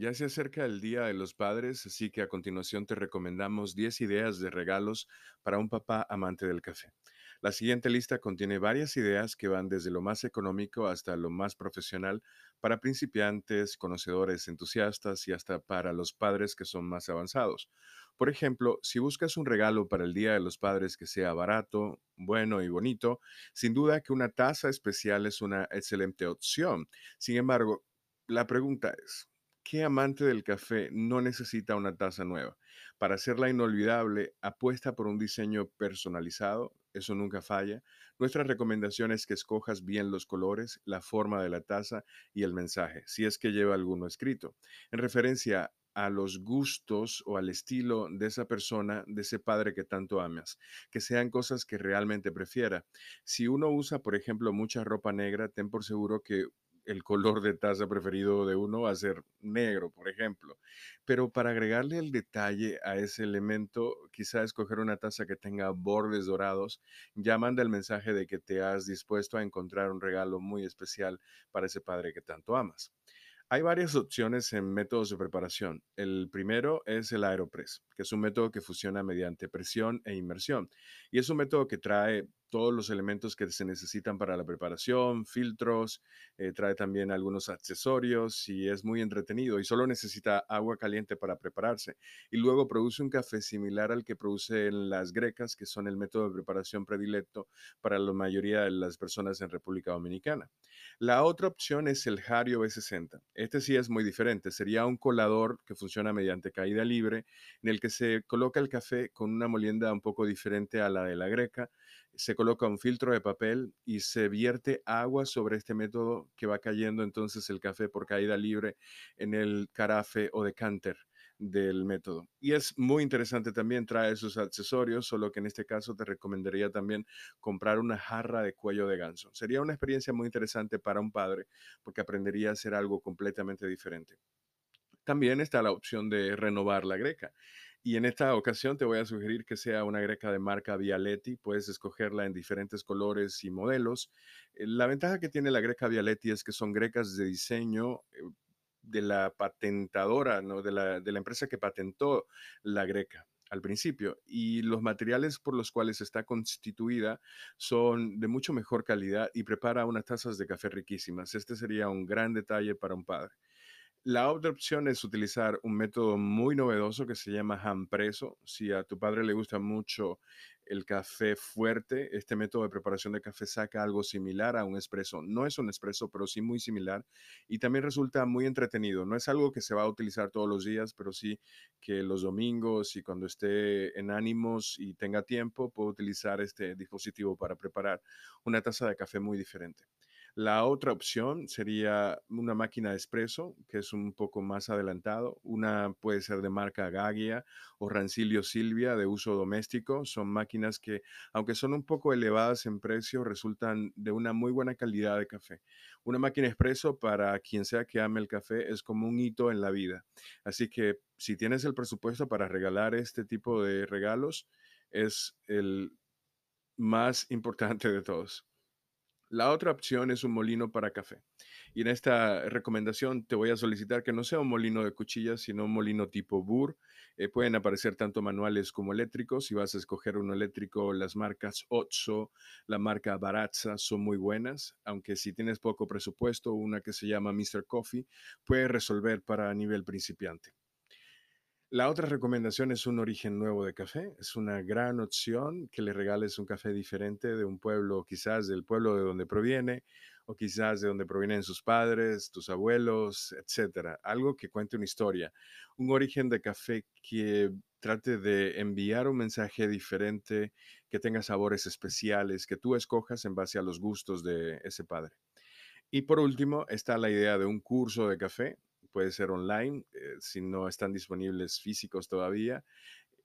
Ya se acerca el Día de los Padres, así que a continuación te recomendamos 10 ideas de regalos para un papá amante del café. La siguiente lista contiene varias ideas que van desde lo más económico hasta lo más profesional para principiantes, conocedores, entusiastas y hasta para los padres que son más avanzados. Por ejemplo, si buscas un regalo para el Día de los Padres que sea barato, bueno y bonito, sin duda que una taza especial es una excelente opción. Sin embargo, la pregunta es, ¿qué amante del café no necesita una taza nueva? Para hacerla inolvidable, apuesta por un diseño personalizado, eso nunca falla. Nuestra recomendación es que escojas bien los colores, la forma de la taza y el mensaje, si es que lleva alguno escrito, en referencia a los gustos o al estilo de esa persona, de ese padre que tanto amas, que sean cosas que realmente prefiera. Si uno usa, por ejemplo, mucha ropa negra, ten por seguro que el color de taza preferido de uno va a ser negro, por ejemplo. Pero para agregarle el detalle a ese elemento, quizá escoger una taza que tenga bordes dorados, ya manda el mensaje de que te has dispuesto a encontrar un regalo muy especial para ese padre que tanto amas. Hay varias opciones en métodos de preparación. El primero es el Aeropress, que es un método que funciona mediante presión e inmersión. Y es un método que trae todos los elementos que se necesitan para la preparación, filtros, eh, trae también algunos accesorios y es muy entretenido y solo necesita agua caliente para prepararse. Y luego produce un café similar al que producen las grecas, que son el método de preparación predilecto para la mayoría de las personas en República Dominicana. La otra opción es el Hario B60. Este sí es muy diferente. Sería un colador que funciona mediante caída libre, en el que se coloca el café con una molienda un poco diferente a la de la greca se coloca un filtro de papel y se vierte agua sobre este método que va cayendo entonces el café por caída libre en el carafe o decanter del método. Y es muy interesante también, trae sus accesorios, solo que en este caso te recomendaría también comprar una jarra de cuello de ganso. Sería una experiencia muy interesante para un padre porque aprendería a hacer algo completamente diferente. También está la opción de renovar la greca. Y en esta ocasión te voy a sugerir que sea una greca de marca Vialetti. Puedes escogerla en diferentes colores y modelos. Eh, la ventaja que tiene la greca Vialetti es que son grecas de diseño eh, de la patentadora, ¿no? de, la, de la empresa que patentó la greca al principio y los materiales por los cuales está constituida son de mucho mejor calidad y prepara unas tazas de café riquísimas. Este sería un gran detalle para un padre. La otra opción es utilizar un método muy novedoso que se llama handpreso. Si a tu padre le gusta mucho el café fuerte, este método de preparación de café saca algo similar a un espresso. No es un espresso, pero sí muy similar y también resulta muy entretenido. No es algo que se va a utilizar todos los días, pero sí que los domingos y cuando esté en ánimos y tenga tiempo, puedo utilizar este dispositivo para preparar una taza de café muy diferente. La otra opción sería una máquina de espresso, que es un poco más adelantado. Una puede ser de marca Gagia o Rancilio Silvia de uso doméstico. Son máquinas que, aunque son un poco elevadas en precio, resultan de una muy buena calidad de café. Una máquina espresso para quien sea que ame el café es como un hito en la vida. Así que si tienes el presupuesto para regalar este tipo de regalos, es el más importante de todos. La otra opción es un molino para café. Y en esta recomendación te voy a solicitar que no sea un molino de cuchillas, sino un molino tipo Burr. Eh, pueden aparecer tanto manuales como eléctricos. Si vas a escoger uno eléctrico, las marcas Otso, la marca Barazza son muy buenas. Aunque si tienes poco presupuesto, una que se llama Mr. Coffee puede resolver para nivel principiante. La otra recomendación es un origen nuevo de café. Es una gran opción que le regales un café diferente de un pueblo, quizás del pueblo de donde proviene, o quizás de donde provienen sus padres, tus abuelos, etcétera. Algo que cuente una historia. Un origen de café que trate de enviar un mensaje diferente, que tenga sabores especiales, que tú escojas en base a los gustos de ese padre. Y por último está la idea de un curso de café puede ser online, eh, si no están disponibles físicos todavía.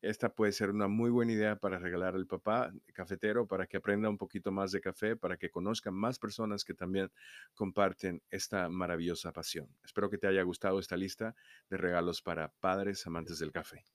Esta puede ser una muy buena idea para regalar al papá cafetero, para que aprenda un poquito más de café, para que conozcan más personas que también comparten esta maravillosa pasión. Espero que te haya gustado esta lista de regalos para padres amantes del café.